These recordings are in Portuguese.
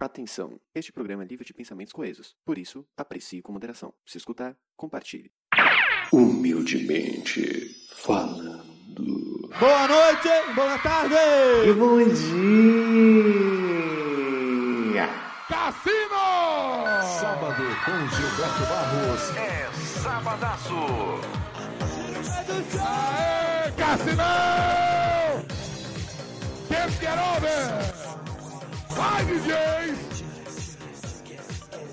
Atenção, este programa é livre de pensamentos coesos. Por isso, aprecie com moderação. Se escutar, compartilhe. Humildemente falando. Boa noite, boa tarde! E bom dia! Cassino! Sábado com Gilberto Barros. É Sabadaço. Aê, Cassinão! Let's get over! Vai, DJ!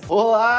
Olá!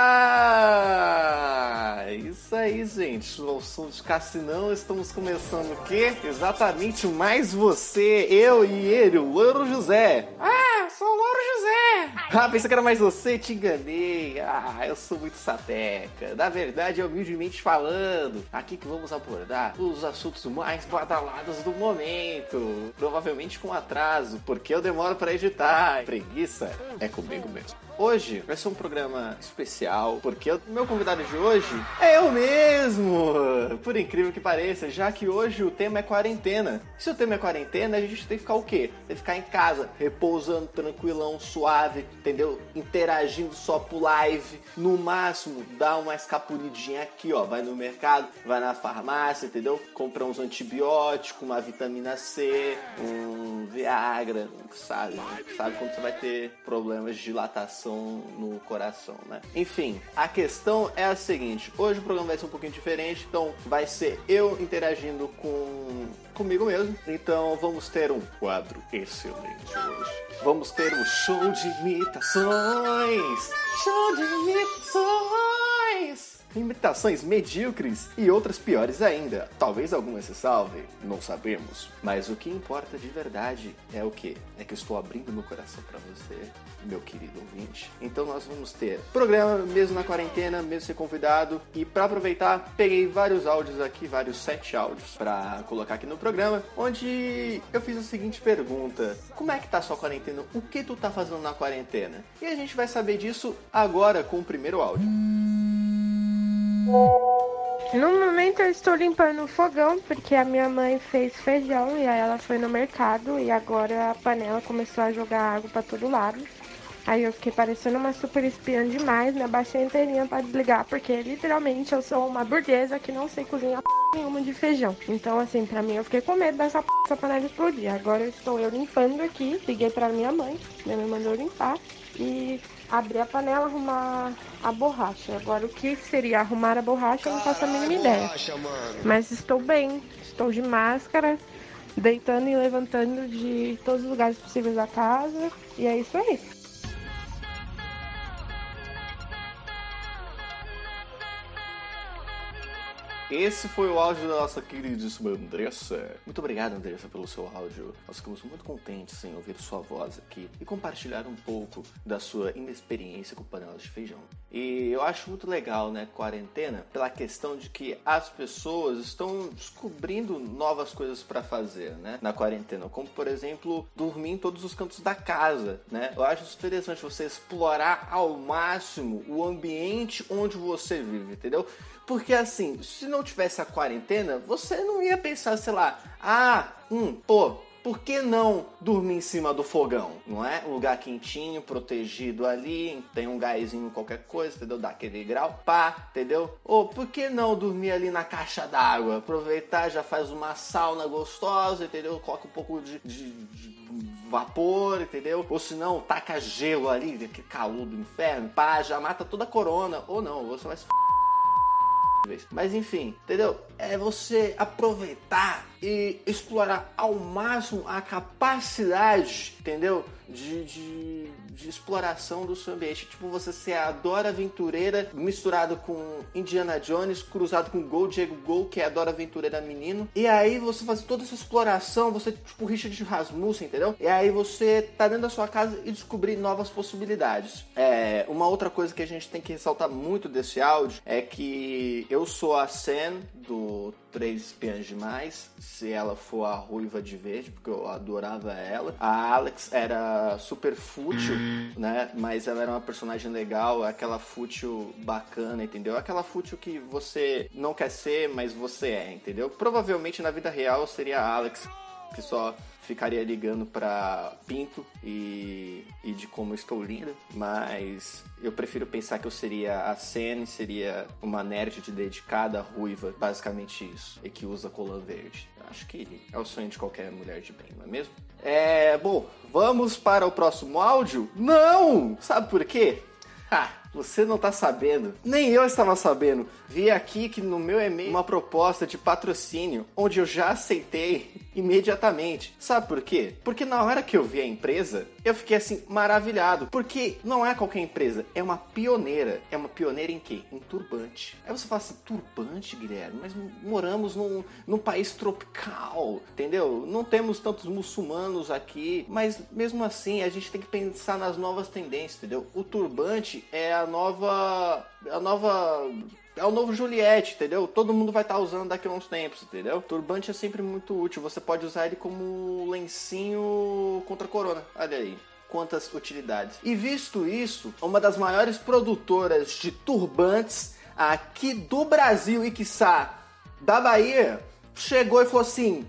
Isso aí, gente. Ao som de Cassinão, estamos começando o quê? Exatamente mais você, eu e ele, o Louro José. Ah, sou o Louro José. Ah, pensei que era mais você, te enganei. Ah, eu sou muito sapeca. Na verdade, é humildemente falando. Aqui que vamos abordar os assuntos mais badalados do momento. Provavelmente com atraso, porque eu demoro para editar. Preguiça é comigo mesmo. Hoje vai ser um programa especial, porque o meu convidado de hoje é eu mesmo! Por incrível que pareça, já que hoje o tema é quarentena. Se o tema é quarentena, a gente tem que ficar o quê? Tem que ficar em casa, repousando, tranquilão, suave, entendeu? Interagindo só por live. No máximo, dá uma escapulidinha aqui, ó. Vai no mercado, vai na farmácia, entendeu? Compra uns antibióticos, uma vitamina C, um Viagra, sabe? Sabe quando você vai ter problemas de dilatação no coração, né? Enfim, a questão é a seguinte: hoje o programa vai ser um pouquinho diferente, então vai ser eu interagindo com comigo mesmo. Então vamos ter um quadro excelente hoje. Vamos ter um show de imitações. Show de imitações. Imitações medíocres e outras piores ainda. Talvez algumas se salvem, não sabemos. Mas o que importa de verdade é o que? É que eu estou abrindo meu coração para você, meu querido ouvinte. Então nós vamos ter programa mesmo na quarentena, mesmo ser convidado. E para aproveitar, peguei vários áudios aqui, vários sete áudios para colocar aqui no programa, onde eu fiz a seguinte pergunta: Como é que tá a sua quarentena? O que tu tá fazendo na quarentena? E a gente vai saber disso agora com o primeiro áudio. No momento eu estou limpando o fogão porque a minha mãe fez feijão e aí ela foi no mercado e agora a panela começou a jogar água para todo lado. Aí eu fiquei parecendo uma super espiã demais, me abaixei inteirinha para desligar, porque literalmente eu sou uma burguesa que não sei cozinhar p... nenhuma de feijão. Então, assim, pra mim eu fiquei com medo dessa p... essa panela explodir. Agora eu estou eu limpando aqui, liguei pra minha mãe, minha mãe mandou limpar e abrir a panela, arrumar a borracha. Agora o que seria arrumar a borracha, eu não faço a mínima ideia. Mas estou bem, estou de máscara, deitando e levantando de todos os lugares possíveis da casa. E é isso aí. Esse foi o áudio da nossa queridíssima Andressa. Muito obrigado, Andressa, pelo seu áudio. Nós ficamos muito contentes em ouvir sua voz aqui e compartilhar um pouco da sua inexperiência com panelas de feijão. E eu acho muito legal, né, quarentena, pela questão de que as pessoas estão descobrindo novas coisas para fazer, né, na quarentena, como por exemplo, dormir em todos os cantos da casa, né? Eu acho interessante você explorar ao máximo o ambiente onde você vive, entendeu? Porque assim, se não tivesse a quarentena, você não ia pensar, sei lá, ah, hum, pô, por que não dormir em cima do fogão? Não é? Um lugar quentinho, protegido ali, tem um gásinho, qualquer coisa, entendeu? Dá aquele grau, pá, entendeu? Ou por que não dormir ali na caixa d'água? Aproveitar, já faz uma sauna gostosa, entendeu? Coloca um pouco de, de, de vapor, entendeu? Ou se não, taca gelo ali, aquele calor do inferno, pá, já mata toda a corona. Ou não, você vai se mas enfim, entendeu? É você aproveitar e explorar ao máximo a capacidade, entendeu? De, de, de, exploração do seu ambiente. Tipo, você ser a Dora Aventureira misturado com Indiana Jones, cruzado com Gol Diego Gol, que é a Dora Aventureira menino. E aí você faz toda essa exploração, você tipo Richard Rasmussen, entendeu? E aí você tá dentro da sua casa e descobrir novas possibilidades. É, uma outra coisa que a gente tem que ressaltar muito desse áudio é que eu sou a Sen do Três Espiãs Demais, se ela for a ruiva de verde, porque eu adorava ela. A Alex era super fútil, né? Mas ela era uma personagem legal, aquela fútil bacana, entendeu? Aquela fútil que você não quer ser, mas você é, entendeu? Provavelmente na vida real seria a Alex. Que só ficaria ligando pra pinto e, e de como estou linda, mas eu prefiro pensar que eu seria a Senna, seria uma nerd de dedicada, ruiva, basicamente isso, e que usa colã verde. Acho que é o sonho de qualquer mulher de bem, não é mesmo? É, bom, vamos para o próximo áudio? Não! Sabe por quê? Ah, você não tá sabendo. Nem eu estava sabendo. Vi aqui que no meu e-mail uma proposta de patrocínio, onde eu já aceitei imediatamente. Sabe por quê? Porque na hora que eu vi a empresa, eu fiquei assim maravilhado, porque não é qualquer empresa, é uma pioneira. É uma pioneira em quê? Em turbante. Aí você fala assim, turbante, Guilherme, mas moramos num, num país tropical, entendeu? Não temos tantos muçulmanos aqui, mas mesmo assim a gente tem que pensar nas novas tendências, entendeu? O turbante é a nova a nova é o novo Juliette, entendeu? Todo mundo vai estar usando daqui a uns tempos, entendeu? Turbante é sempre muito útil. Você pode usar ele como lencinho contra a corona. Olha aí. Quantas utilidades. E visto isso, uma das maiores produtoras de turbantes aqui do Brasil e, quiçá, da Bahia, chegou e falou assim: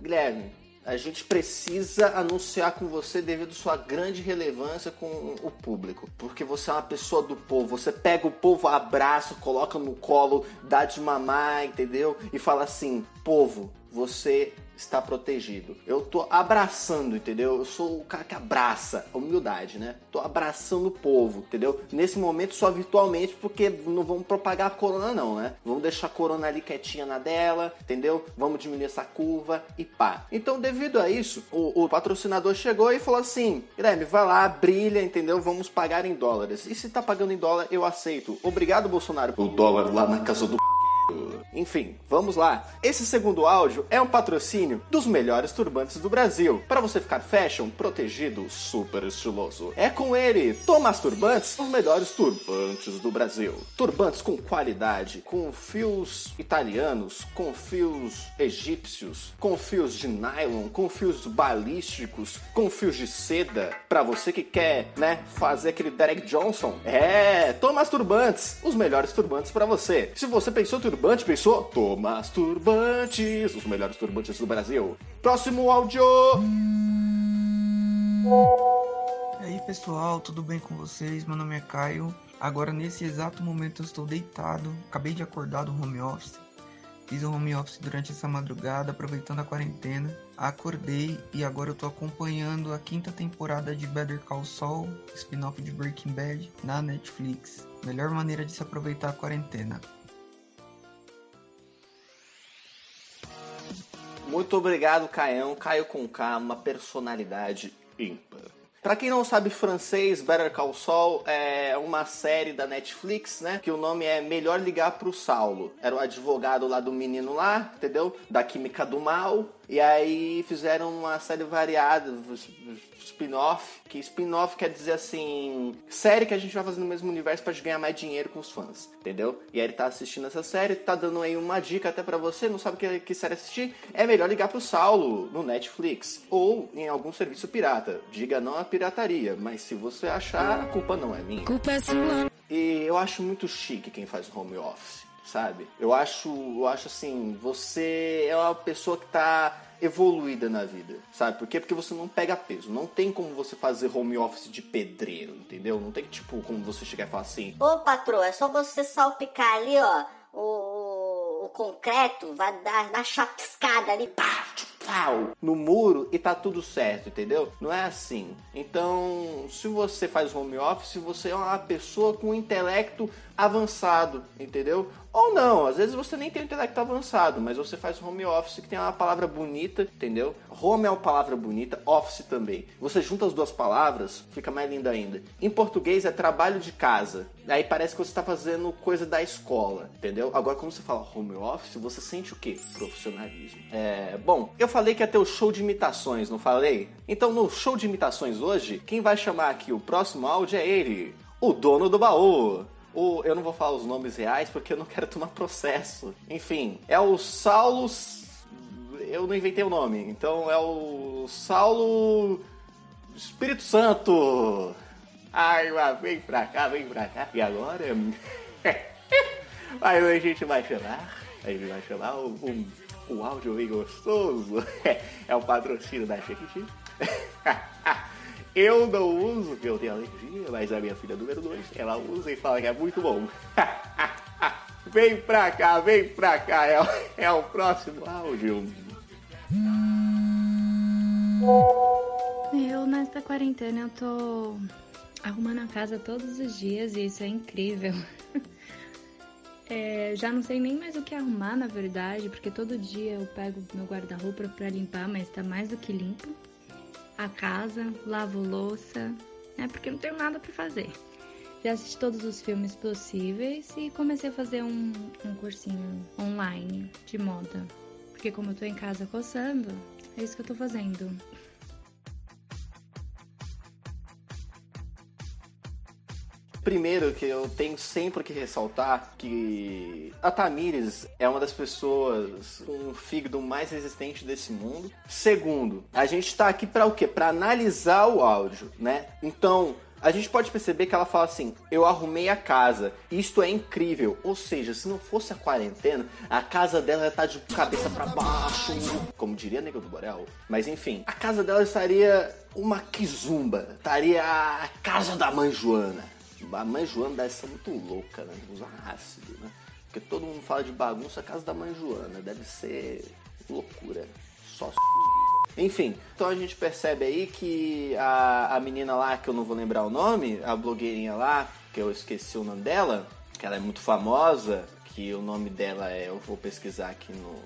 Guilherme, a gente precisa anunciar com você devido sua grande relevância com o público. Porque você é uma pessoa do povo. Você pega o povo, abraça, coloca no colo, dá de mamar, entendeu? E fala assim: povo, você está protegido. Eu tô abraçando, entendeu? Eu sou o cara que abraça a humildade, né? Tô abraçando o povo, entendeu? Nesse momento só virtualmente, porque não vamos propagar a corona não, né? Vamos deixar a corona ali quietinha na dela, entendeu? Vamos diminuir essa curva e pá. Então, devido a isso, o, o patrocinador chegou e falou assim: Guilherme, vai lá, brilha, entendeu? Vamos pagar em dólares. E se tá pagando em dólar, eu aceito. Obrigado, Bolsonaro. O dólar lá na casa do enfim, vamos lá. Esse segundo áudio é um patrocínio dos melhores turbantes do Brasil. Para você ficar fashion, protegido, super estiloso. É com ele, Thomas Turbantes, os melhores turbantes do Brasil. Turbantes com qualidade, com fios italianos, com fios egípcios, com fios de nylon, com fios balísticos, com fios de seda. Para você que quer, né, fazer aquele Derek Johnson. É, Thomas Turbantes, os melhores turbantes para você. Se você pensou turbante, pensou Thomas Turbantes, os melhores turbantes do Brasil. Próximo áudio! E aí pessoal, tudo bem com vocês? Meu nome é Caio. Agora nesse exato momento eu estou deitado, acabei de acordar do home office. Fiz o home office durante essa madrugada, aproveitando a quarentena. Acordei e agora eu tô acompanhando a quinta temporada de Better Call Saul, spin-off de Breaking Bad, na Netflix. Melhor maneira de se aproveitar a quarentena. Muito obrigado, Caião. Caio com K, uma personalidade ímpar. Pra quem não sabe francês, Better Call Saul é uma série da Netflix, né? Que o nome é Melhor Ligar pro Saulo. Era o advogado lá do menino lá, entendeu? Da química do mal. E aí fizeram uma série variada, spin-off, que spin-off quer dizer assim, série que a gente vai fazer no mesmo universo pra ganhar mais dinheiro com os fãs, entendeu? E aí ele tá assistindo essa série, tá dando aí uma dica até para você, não sabe que, que série assistir? É melhor ligar pro Saulo no Netflix ou em algum serviço pirata. Diga não à pirataria, mas se você achar, a culpa não é minha. Culpa é sua. E eu acho muito chique quem faz home office, sabe? Eu acho, eu acho assim, você é uma pessoa que tá evoluída na vida, sabe? Por quê? Porque você não pega peso. Não tem como você fazer home office de pedreiro, entendeu? Não tem tipo como você chegar e falar assim: Ô patroa, é só você salpicar ali, ó, o, o, concreto, vai dar na chapiscada ali, pá, pau, no muro e tá tudo certo, entendeu? Não é assim. Então, se você faz home office, você é uma pessoa com intelecto avançado, entendeu? Ou não, às vezes você nem tem um intelecto avançado, mas você faz home office que tem uma palavra bonita, entendeu? Home é uma palavra bonita, office também. Você junta as duas palavras, fica mais lindo ainda. Em português é trabalho de casa. Aí parece que você está fazendo coisa da escola, entendeu? Agora, quando você fala home office, você sente o quê? Profissionalismo. É, bom, eu falei que ia ter o show de imitações, não falei? Então, no show de imitações hoje, quem vai chamar aqui o próximo áudio é ele, o dono do baú. O, eu não vou falar os nomes reais porque eu não quero tomar processo. Enfim, é o Saulo. Eu não inventei o nome, então é o Saulo Espírito Santo. Ai, mas vem pra cá, vem pra cá. E agora? Aí a gente vai chamar. A gente vai chamar o, o, o áudio bem gostoso. É o patrocínio da Jequiti. Eu não uso, eu tenho alergia, mas a minha filha número 2, ela usa e fala que é muito bom. Vem pra cá, vem pra cá, é, o- é o próximo áudio. Eu, nesta quarentena, eu tô arrumando a casa todos os dias e isso é incrível. É, já não sei nem mais o que arrumar, na verdade, porque todo dia eu pego meu guarda-roupa pra limpar, mas tá mais do que limpo. A casa, lavo louça, né? Porque não tenho nada pra fazer. Já assisti todos os filmes possíveis e comecei a fazer um, um cursinho online de moda. Porque como eu tô em casa coçando, é isso que eu tô fazendo. Primeiro que eu tenho sempre que ressaltar que a Tamires é uma das pessoas com o fígado mais resistente desse mundo. Segundo, a gente tá aqui para o quê? Para analisar o áudio, né? Então, a gente pode perceber que ela fala assim: "Eu arrumei a casa. Isto é incrível". Ou seja, se não fosse a quarentena, a casa dela estar de cabeça para baixo, como diria Nego do Borel. Mas enfim, a casa dela estaria uma quizumba, estaria a casa da mãe Joana. A mãe Joana deve ser muito louca, né? Usa ácido, né? Porque todo mundo fala de bagunça, a casa da mãe Joana. Deve ser loucura. Só. Enfim, então a gente percebe aí que a, a menina lá, que eu não vou lembrar o nome, a blogueirinha lá, que eu esqueci o nome dela, que ela é muito famosa, que o nome dela é, eu vou pesquisar aqui no...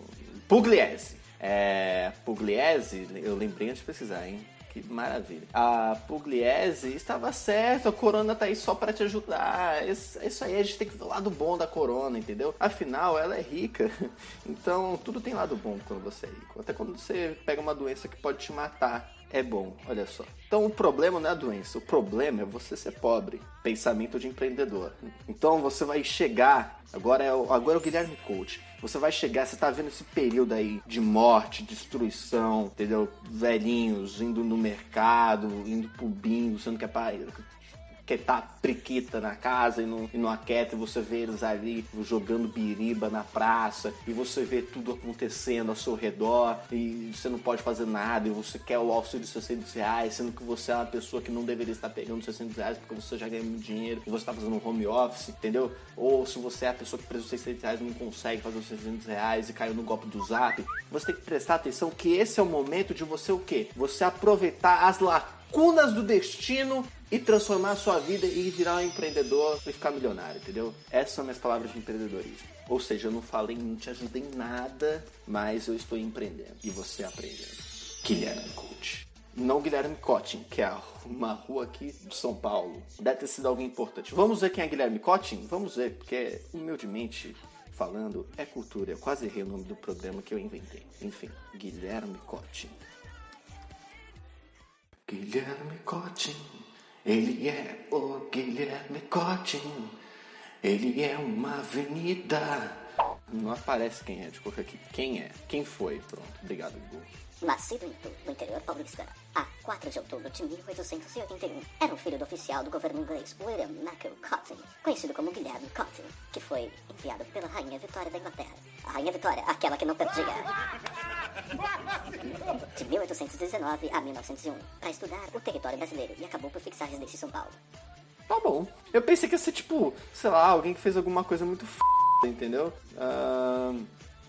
Pugliese. É, Pugliese, eu lembrei antes de pesquisar, hein? Que maravilha. A Pugliese estava certa, a Corona tá aí só para te ajudar. Isso, isso aí a gente tem que ver o lado bom da Corona, entendeu? Afinal, ela é rica. Então, tudo tem lado bom quando você é rico. Até quando você pega uma doença que pode te matar. É bom, olha só. Então o problema não é a doença, o problema é você ser pobre. Pensamento de empreendedor. Então você vai chegar, agora é o, agora é o Guilherme Coach. Você vai chegar, você tá vendo esse período aí de morte, destruição, entendeu? Velhinhos indo no mercado, indo pro bingo, sendo que é pra que tá priquita na casa e não, e não aquieta, e você vê eles ali jogando biriba na praça, e você vê tudo acontecendo ao seu redor, e você não pode fazer nada, e você quer o auxílio de 600 reais, sendo que você é uma pessoa que não deveria estar pegando 600 reais porque você já ganha muito dinheiro, e você tá fazendo um home office, entendeu? Ou se você é a pessoa que precisa de 600 reais não consegue fazer os 600 reais e caiu no golpe do zap, você tem que prestar atenção que esse é o momento de você o quê? Você aproveitar as lacunas do destino e transformar a sua vida e virar um empreendedor e ficar milionário, entendeu? Essas são minhas palavras de empreendedorismo. Ou seja, eu não falei, não te ajudei em nada, mas eu estou empreendendo e você aprendendo. Guilherme Coach. Não Guilherme Cotting, que é uma rua aqui de São Paulo. Deve ter sido alguém importante. Vamos ver quem é Guilherme Cotting? Vamos ver, porque humildemente falando é cultura. Eu quase errei o nome do programa que eu inventei. Enfim, Guilherme Cotting. Guilherme Cotting. Ele é o Guilherme Cotting. Ele é uma avenida. Não aparece quem é, de qualquer aqui. Quem é? Quem foi? Pronto, obrigado, Google. Nascido em no interior paulista, a 4 de outubro de 1881, era um filho do oficial do governo inglês William Knuckle Cotton, conhecido como Guilherme Cotton, que foi enviado pela Rainha Vitória da Inglaterra. A Rainha Vitória, aquela que não perdia. De 1819 a 1901, para estudar o território brasileiro e acabou por fixar residência em São Paulo. Tá bom. Eu pensei que ia ser tipo, sei lá, alguém que fez alguma coisa muito f, entendeu? Ahn,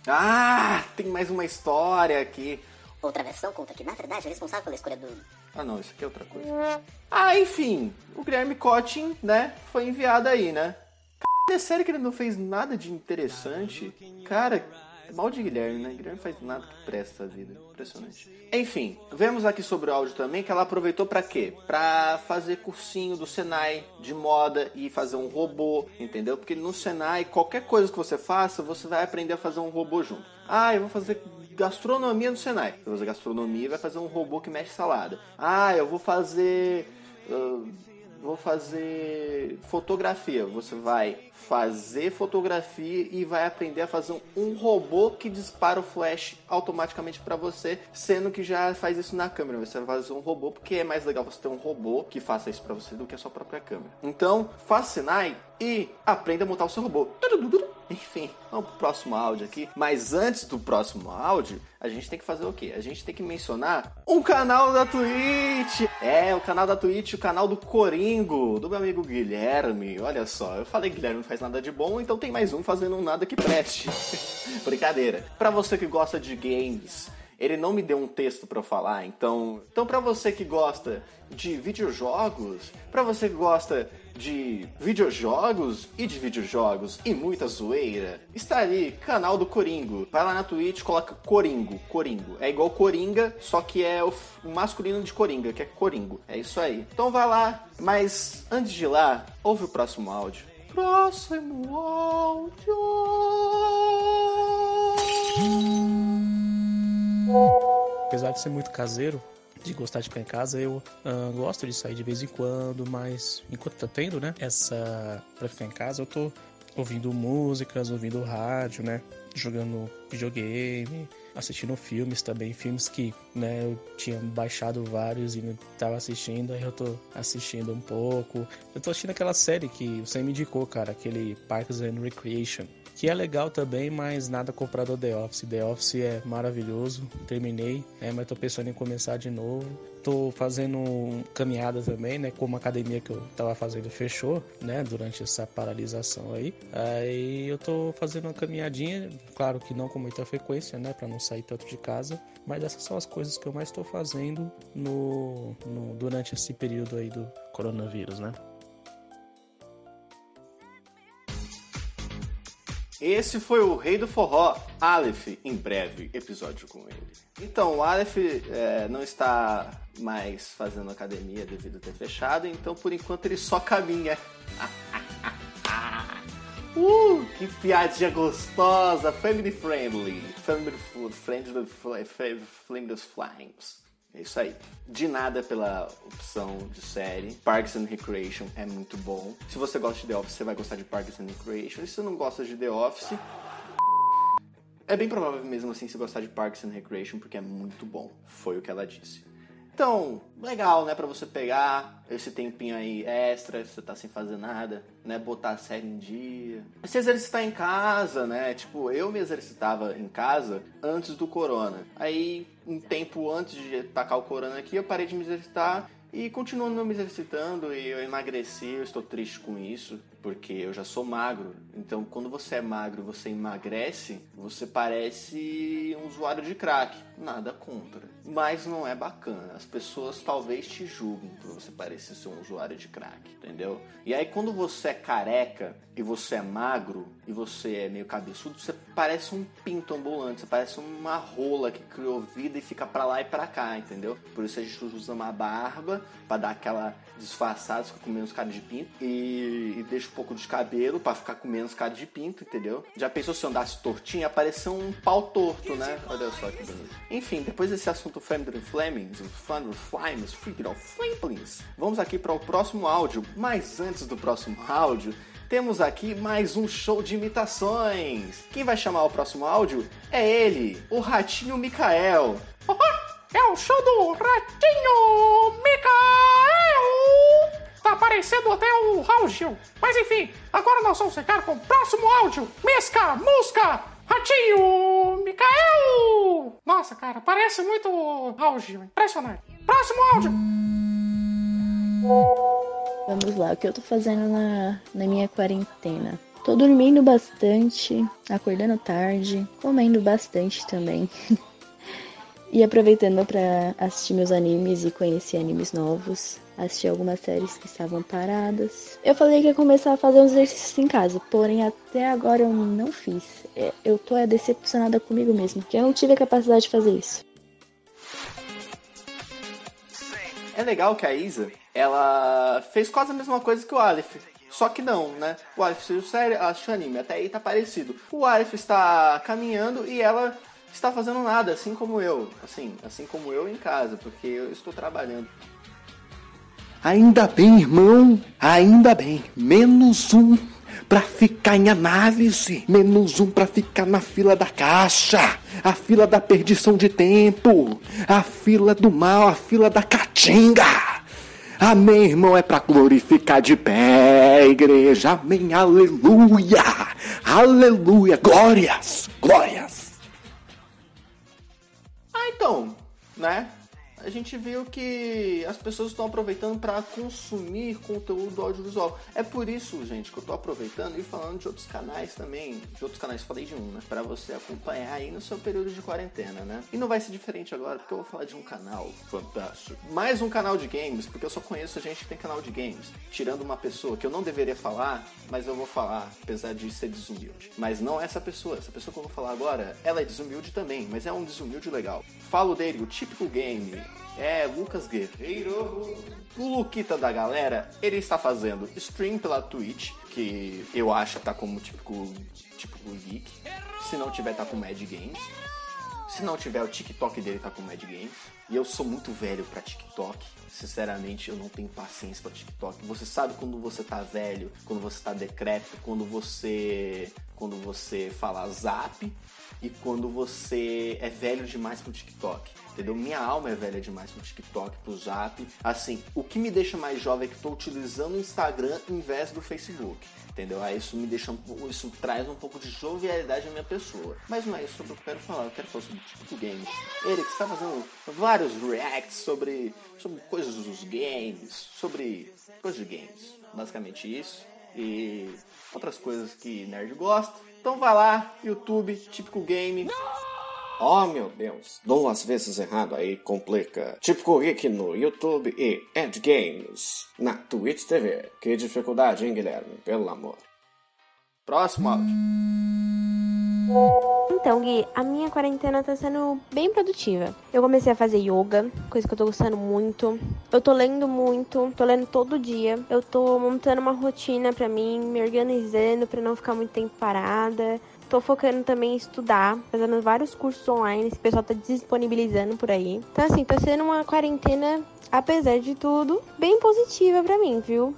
Ah, tem mais uma história aqui. Outra versão conta que, na verdade, é responsável pela escolha do Ah, não, isso aqui é outra coisa. Ah, enfim, o Guilherme Cotting, né, foi enviado aí, né? C... É sério que ele não fez nada de interessante? Cara, mal de Guilherme, né? Guilherme faz nada que presta a vida. Impressionante. Enfim, vemos aqui sobre o áudio também que ela aproveitou pra quê? Pra fazer cursinho do Senai de moda e fazer um robô, entendeu? Porque no Senai, qualquer coisa que você faça, você vai aprender a fazer um robô junto. Ah, eu vou fazer gastronomia no Senai. Você vai fazer gastronomia e vai fazer um robô que mexe salada. Ah, eu vou fazer. ah, vou fazer fotografia. Você vai fazer fotografia e vai aprender a fazer um robô que dispara o flash automaticamente para você, sendo que já faz isso na câmera. Você vai fazer um robô porque é mais legal você ter um robô que faça isso para você do que a sua própria câmera. Então, faça Senai e aprenda a montar o seu robô. Enfim, vamos pro próximo áudio aqui. Mas antes do próximo áudio, a gente tem que fazer o quê? A gente tem que mencionar um canal da Twitch. É, o canal da Twitch, o canal do Coringo, do meu amigo Guilherme. Olha só, eu falei que Guilherme não faz nada de bom, então tem mais um fazendo um nada que preste. Brincadeira. Pra você que gosta de games, ele não me deu um texto para falar, então, então para você que gosta de videojogos, para você que gosta de videojogos e de videojogos e muita zoeira, está ali, canal do Coringo. Vai lá na Twitch, coloca Coringo, Coringo. É igual Coringa, só que é o, masculino de Coringa, que é Coringo. É isso aí. Então vai lá, mas antes de ir lá, ouve o próximo áudio. Próximo áudio. Apesar de ser muito caseiro, de gostar de ficar em casa, eu uh, gosto de sair de vez em quando, mas enquanto tá tendo, né, essa pra ficar em casa, eu tô ouvindo músicas, ouvindo rádio, né, jogando videogame, assistindo filmes também, filmes que, né, eu tinha baixado vários e não tava assistindo, aí eu tô assistindo um pouco. Eu tô assistindo aquela série que você me indicou, cara, aquele Parks and Recreation, que é legal também, mas nada comparado ao The Office. The Office é maravilhoso, terminei, é, mas tô pensando em começar de novo. Tô fazendo caminhada também, né? Como a academia que eu tava fazendo fechou, né? Durante essa paralisação aí. Aí eu tô fazendo uma caminhadinha, claro que não com muita frequência, né? Pra não sair tanto de casa. Mas essas são as coisas que eu mais tô fazendo no, no durante esse período aí do coronavírus, né? Esse foi o Rei do Forró, Aleph, em breve episódio com ele. Então, o Aleph é, não está mais fazendo academia devido a ter fechado, então por enquanto ele só caminha. uh, que piadinha gostosa, family friendly, family friendly, dos flames. É isso aí. De nada pela opção de série. Parks and Recreation é muito bom. Se você gosta de The Office, você vai gostar de Parks and Recreation. E se você não gosta de The Office, é bem provável mesmo assim você gostar de Parks and Recreation, porque é muito bom. Foi o que ela disse. Então, legal, né, para você pegar esse tempinho aí extra, você tá sem fazer nada, né, botar a série em dia. Se exercitar em casa, né, tipo, eu me exercitava em casa antes do corona. Aí, um tempo antes de tacar o corona aqui, eu parei de me exercitar e continuo não me exercitando e eu emagreci, eu estou triste com isso, porque eu já sou magro. Então, quando você é magro, você emagrece, você parece um usuário de crack. Nada contra, mas não é bacana. As pessoas talvez te julguem por você parecer ser um usuário de crack, entendeu? E aí quando você é careca e você é magro e você é meio cabeçudo, você parece um pinto ambulante, você parece uma rola que criou vida e fica para lá e para cá, entendeu? Por isso a gente usa uma barba para dar aquela disfarçada, fica com menos cara de pinto e, e deixa um pouco de cabelo para ficar com menos cara de pinto, entendeu? Já pensou se eu andasse tortinho, aparecer um pau torto, né? Olha só que bonito. Enfim, depois desse assunto Family Flemings, Thunder Flames, Freaking of Flamplings, vamos aqui para o próximo áudio. Mas antes do próximo áudio, temos aqui mais um show de imitações. Quem vai chamar o próximo áudio é ele, o Ratinho Mikael. É o show do Ratinho Mikael! Tá até o Raul Gil. Mas enfim, agora nós vamos ficar com o próximo áudio. Mesca, musca, Ratinho Mikael! Nossa, cara, parece muito Raul Gil. Impressionante. Próximo áudio. Vamos lá, o que eu tô fazendo na, na minha quarentena? Tô dormindo bastante, acordando tarde, comendo bastante também. e aproveitando para assistir meus animes e conhecer animes novos. Assistir algumas séries que estavam paradas. Eu falei que ia começar a fazer uns exercícios em casa, porém até agora eu não fiz. É, eu tô decepcionada comigo mesmo, que eu não tive a capacidade de fazer isso. É legal que a Isa, ela fez quase a mesma coisa que o Aleph. Só que não, né? O Aleph assistiu série, assistiu anime, até aí tá parecido. O Aleph está caminhando e ela está fazendo nada, assim como eu. Assim, assim como eu em casa, porque eu estou trabalhando. Ainda bem, irmão, ainda bem. Menos um pra ficar em análise, menos um pra ficar na fila da caixa, a fila da perdição de tempo, a fila do mal, a fila da caatinga. Amém, irmão, é pra glorificar de pé, igreja. Amém, aleluia. Aleluia! Glórias! Glórias! Ah, então, né? A gente viu que as pessoas estão aproveitando para consumir conteúdo audiovisual. É por isso, gente, que eu tô aproveitando e falando de outros canais também, de outros canais, falei de um, né? Para você acompanhar aí no seu período de quarentena, né? E não vai ser diferente agora, porque eu vou falar de um canal fantástico. Mais um canal de games, porque eu só conheço gente que tem canal de games. Tirando uma pessoa que eu não deveria falar, mas eu vou falar, apesar de ser desumilde. Mas não essa pessoa. Essa pessoa que eu vou falar agora, ela é desumilde também, mas é um desumilde legal. Falo dele, o típico game. É, Lucas Guerreiro. O Luquita da galera, ele está fazendo stream pela Twitch, que eu acho que tá como típico, típico geek. Se não tiver, tá com Mad Games. Se não tiver, o TikTok dele tá com Mad Games. E eu sou muito velho pra TikTok. Sinceramente, eu não tenho paciência pra TikTok. Você sabe quando você tá velho, quando você tá decrépito, quando você. Quando você fala zap e quando você é velho demais pro TikTok. Entendeu? Minha alma é velha demais pro TikTok, pro Zap. Assim, o que me deixa mais jovem é que tô utilizando o Instagram em vez do Facebook. Entendeu? Aí isso me deixa isso traz um pouco de jovialidade à minha pessoa. Mas não é isso sobre o que eu quero falar. Eu quero falar sobre o típico game. Ele que está fazendo vários reacts sobre, sobre coisas dos games, sobre coisas de games. Basicamente isso. E outras coisas que nerd gosta. Então vai lá, YouTube, típico game. Oh meu Deus, duas vezes errado aí complica. Típico Geek no YouTube e Ed Games na Twitch TV. Que dificuldade, hein, Guilherme? Pelo amor. Próximo áudio. Então, Gui, a minha quarentena tá sendo bem produtiva. Eu comecei a fazer yoga, coisa que eu tô gostando muito. Eu tô lendo muito, tô lendo todo dia. Eu tô montando uma rotina pra mim, me organizando pra não ficar muito tempo parada. Tô focando também em estudar, fazendo vários cursos online, esse pessoal tá disponibilizando por aí. Então, assim, tá sendo uma quarentena, apesar de tudo, bem positiva pra mim, viu?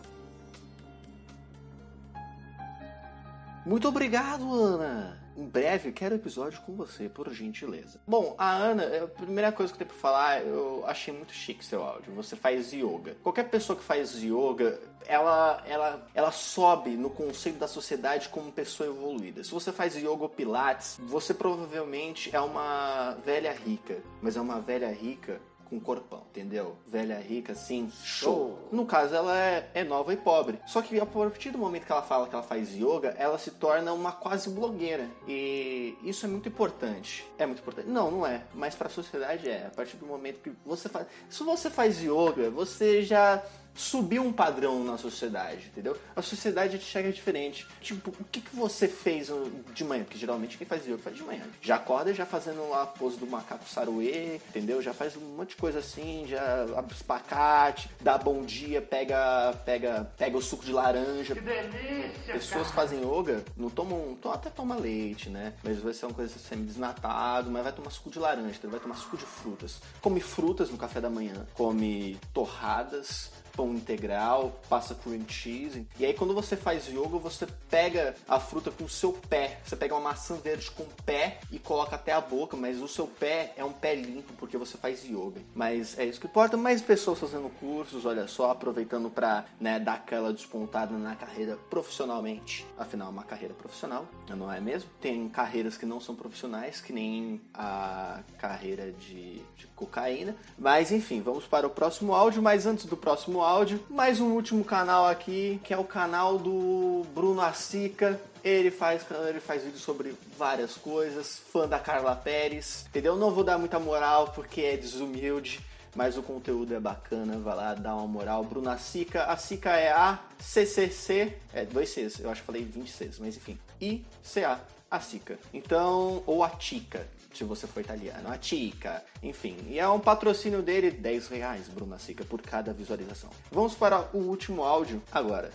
Muito obrigado, Ana! Em breve quero episódio com você, por gentileza. Bom, a Ana, a primeira coisa que eu tenho pra falar, eu achei muito chique seu áudio. Você faz yoga. Qualquer pessoa que faz yoga, ela, ela, ela sobe no conceito da sociedade como pessoa evoluída. Se você faz yoga ou pilates, você provavelmente é uma velha rica, mas é uma velha rica com corpão, entendeu? Velha rica, assim, show. No caso, ela é, é nova e pobre. Só que a partir do momento que ela fala que ela faz yoga, ela se torna uma quase blogueira. E isso é muito importante. É muito importante. Não, não é. Mas para a sociedade é. A partir do momento que você faz. Se você faz yoga, você já subiu um padrão na sociedade, entendeu? A sociedade te chega diferente. Tipo, o que, que você fez de manhã? Porque geralmente quem faz yoga faz de manhã. Já acorda já fazendo a pose do macaco saruê, entendeu? Já faz um monte de coisa assim, já abre os pacates, dá bom dia, pega, pega, pega o suco de laranja. Que delícia! Pessoas que fazem yoga não tomam, tom, até toma leite, né? Mas vai ser uma coisa semi-desnatado, mas vai tomar suco de laranja, vai tomar suco de frutas. Come frutas no café da manhã, come torradas, pão integral, passa cream cheese. E aí quando você faz yoga, você pega a fruta com o seu pé. Você pega uma maçã verde com o pé e coloca até a boca, mas o seu pé é um pé limpo porque você faz yoga. Mas é isso que importa. Mais pessoas fazendo cursos, olha só, aproveitando para né, dar aquela despontada na carreira profissionalmente. Afinal, é uma carreira profissional, não é mesmo? Tem carreiras que não são profissionais, que nem a carreira de, de cocaína. Mas enfim, vamos para o próximo áudio. Mas antes do próximo áudio, mais um último canal aqui, que é o canal do Bruno Assica. Ele faz, ele faz vídeo sobre várias coisas, fã da Carla Pérez, entendeu? Não vou dar muita moral porque é desumilde, mas o conteúdo é bacana, vai lá dar uma moral. Bruno Assica, a é a CCC, é dois Cs, eu acho que falei 20 Cs, mas enfim, ICA, a Sica. Então, ou a Tica, se você for italiano, a Tica, enfim. E é um patrocínio dele, 10 reais, Bruna Sica, por cada visualização. Vamos para o último áudio agora.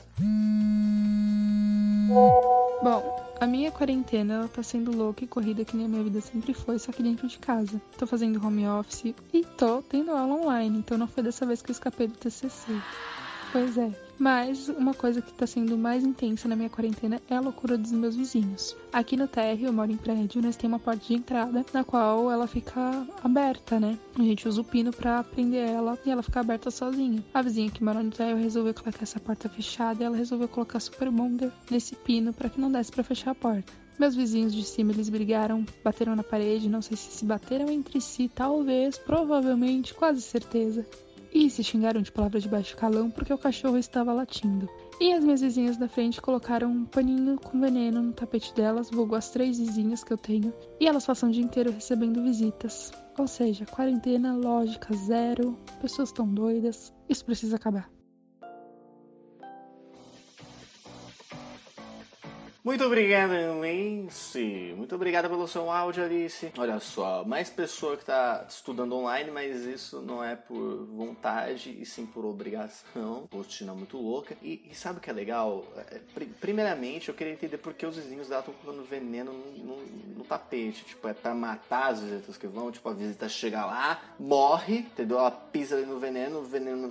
Bom, a minha quarentena ela tá sendo louca e corrida que nem a minha vida sempre foi, só que dentro de casa. Tô fazendo home office e tô tendo aula online, então não foi dessa vez que eu escapei do TCC. Pois é, Mas uma coisa que tá sendo mais intensa na minha quarentena é a loucura dos meus vizinhos. Aqui no térreo, eu moro em prédio, nós temos uma porta de entrada, na qual ela fica aberta, né? A gente usa o pino pra prender ela e ela fica aberta sozinha. A vizinha que mora no térreo resolveu colocar essa porta fechada e ela resolveu colocar super bonder nesse pino para que não desse para fechar a porta. Meus vizinhos de cima, eles brigaram, bateram na parede, não sei se se bateram entre si, talvez, provavelmente, quase certeza e se xingaram de palavras de baixo calão porque o cachorro estava latindo. E as minhas vizinhas da frente colocaram um paninho com veneno no tapete delas, vulgo as três vizinhas que eu tenho, e elas passam o dia inteiro recebendo visitas. Ou seja, quarentena, lógica zero, pessoas tão doidas, isso precisa acabar. Muito obrigado, Alice. Muito obrigada pelo seu áudio, Alice. Olha só, mais pessoa que tá estudando online, mas isso não é por vontade e sim por obrigação. Rotina muito louca. E, e, sabe o que é legal? É, primeiramente, eu queria entender por que os vizinhos dela estão colocando veneno no, no, no, tapete. Tipo, é pra matar as visitas que vão. Tipo, a visita chega lá, morre, entendeu? Ela pisa ali no veneno, o veneno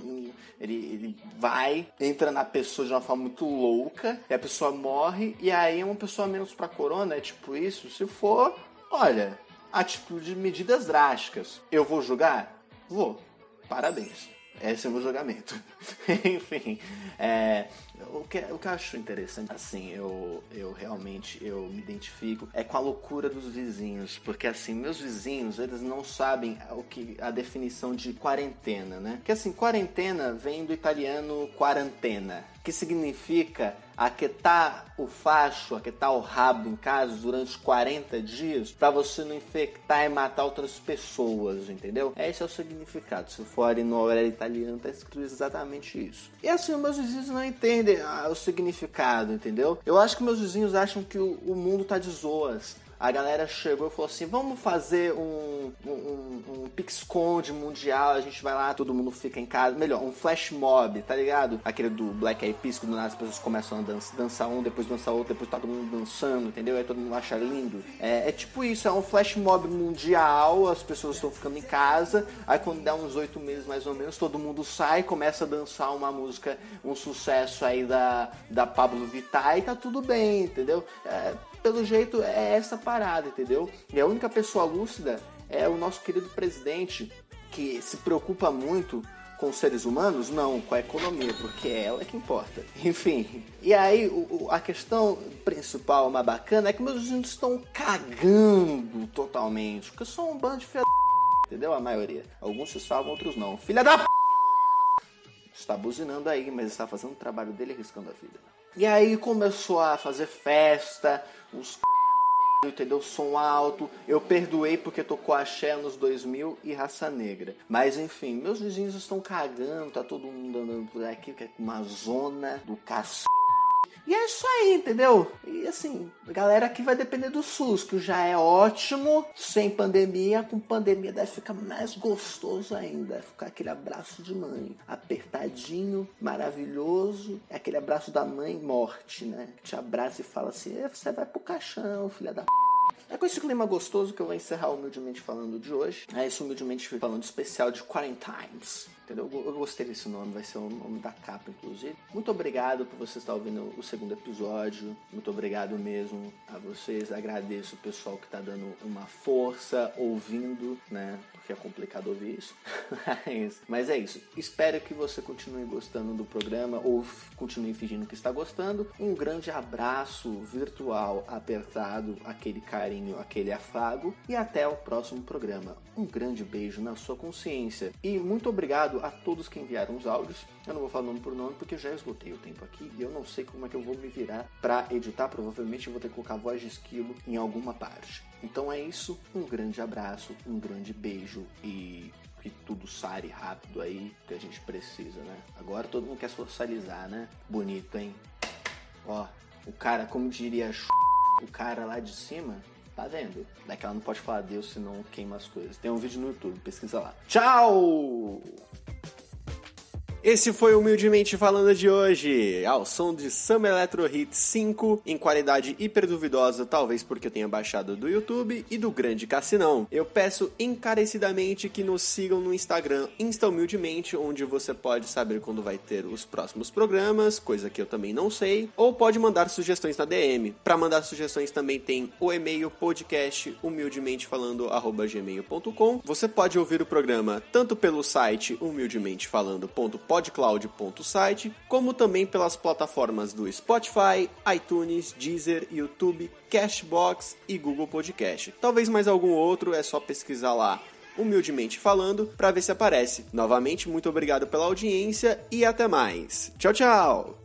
ele, ele vai, entra na pessoa de uma forma muito louca, e a pessoa morre, e aí aí uma pessoa menos para corona, é tipo isso. Se for, olha, atitude de medidas drásticas. Eu vou julgar? Vou. Parabéns. Esse é o meu julgamento. Enfim, é, o, que, o que eu acho interessante, assim, eu, eu realmente eu me identifico é com a loucura dos vizinhos, porque assim, meus vizinhos, eles não sabem o que a definição de quarentena, né? Que assim, quarentena vem do italiano quarantena, que significa aquetar o facho, aquetar o rabo em casa durante 40 dias para você não infectar e matar outras pessoas, entendeu? Esse é o significado. Se for no horário italiano, tá escrito exatamente isso. E assim, meus vizinhos não entendem ah, o significado, entendeu? Eu acho que meus vizinhos acham que o, o mundo tá de zoas a galera chegou e falou assim: vamos fazer um, um, um Pixconde mundial, a gente vai lá, todo mundo fica em casa. Melhor, um flash mob, tá ligado? Aquele do Black Eyed Peas, quando as pessoas começam a dançar, dançar um, depois dançar outro, depois tá todo mundo dançando, entendeu? Aí todo mundo acha lindo. É, é tipo isso, é um flash mob mundial, as pessoas estão ficando em casa, aí quando dá uns oito meses mais ou menos, todo mundo sai, começa a dançar uma música, um sucesso aí da, da Pablo Vittar e tá tudo bem, entendeu? É, pelo jeito é essa parada, entendeu? E a única pessoa lúcida é o nosso querido presidente, que se preocupa muito com os seres humanos? Não, com a economia, porque é ela que importa. Enfim, e aí o, a questão principal, mais bacana, é que meus vizinhos estão cagando totalmente, porque eu sou um bando de filha entendeu? A maioria. Alguns se salvam, outros não. Filha da p... Está buzinando aí, mas está fazendo o trabalho dele arriscando a vida. E aí começou a fazer festa, os entendeu? Som alto. Eu perdoei porque tocou axé nos 2000 e raça negra. Mas enfim, meus vizinhos estão cagando, tá todo mundo andando por aqui, que é uma zona do cacete. E é isso aí, entendeu? E assim, galera aqui vai depender do SUS, que já é ótimo, sem pandemia. Com pandemia deve ficar mais gostoso ainda. Ficar aquele abraço de mãe, apertadinho, maravilhoso. É aquele abraço da mãe morte, né? Que te abraça e fala assim: você vai pro caixão, filha da p. É com esse clima gostoso que eu vou encerrar humildemente falando de hoje. É isso humildemente falando especial de Quarantines. Entendeu? Eu gostei desse nome, vai ser o nome da capa, inclusive. Muito obrigado por você estar ouvindo o segundo episódio. Muito obrigado mesmo a vocês. Agradeço o pessoal que está dando uma força ouvindo, né? Porque é complicado ouvir isso. Mas é isso. Espero que você continue gostando do programa ou continue fingindo que está gostando. Um grande abraço virtual apertado, aquele carinho, aquele afago. E até o próximo programa. Um grande beijo na sua consciência. E muito obrigado obrigado a todos que enviaram os áudios. Eu não vou falar nome por nome porque já esgotei o tempo aqui e eu não sei como é que eu vou me virar para editar. Provavelmente eu vou ter que colocar voz de esquilo em alguma parte. Então é isso. Um grande abraço, um grande beijo e que tudo sare rápido aí que a gente precisa, né? Agora todo mundo quer socializar, né? Bonito, hein? Ó, o cara, como diria o cara lá de cima, Tá vendo? Daqui ela não pode falar Deus, senão queima as coisas. Tem um vídeo no YouTube, pesquisa lá. Tchau! Esse foi Humildemente Falando de hoje, ao som de Summer Electro Hit 5, em qualidade hiper duvidosa, talvez porque eu tenha baixado do YouTube e do Grande Cassinão. Eu peço encarecidamente que nos sigam no Instagram Insta Humildemente, onde você pode saber quando vai ter os próximos programas, coisa que eu também não sei, ou pode mandar sugestões na DM. Para mandar sugestões também tem o e-mail podcast humildementefalando@gmail.com. Você pode ouvir o programa tanto pelo site humildementefalando.com podcloud.site, como também pelas plataformas do Spotify, iTunes, Deezer, YouTube, Cashbox e Google Podcast. Talvez mais algum outro, é só pesquisar lá humildemente falando para ver se aparece. Novamente, muito obrigado pela audiência e até mais. Tchau, tchau.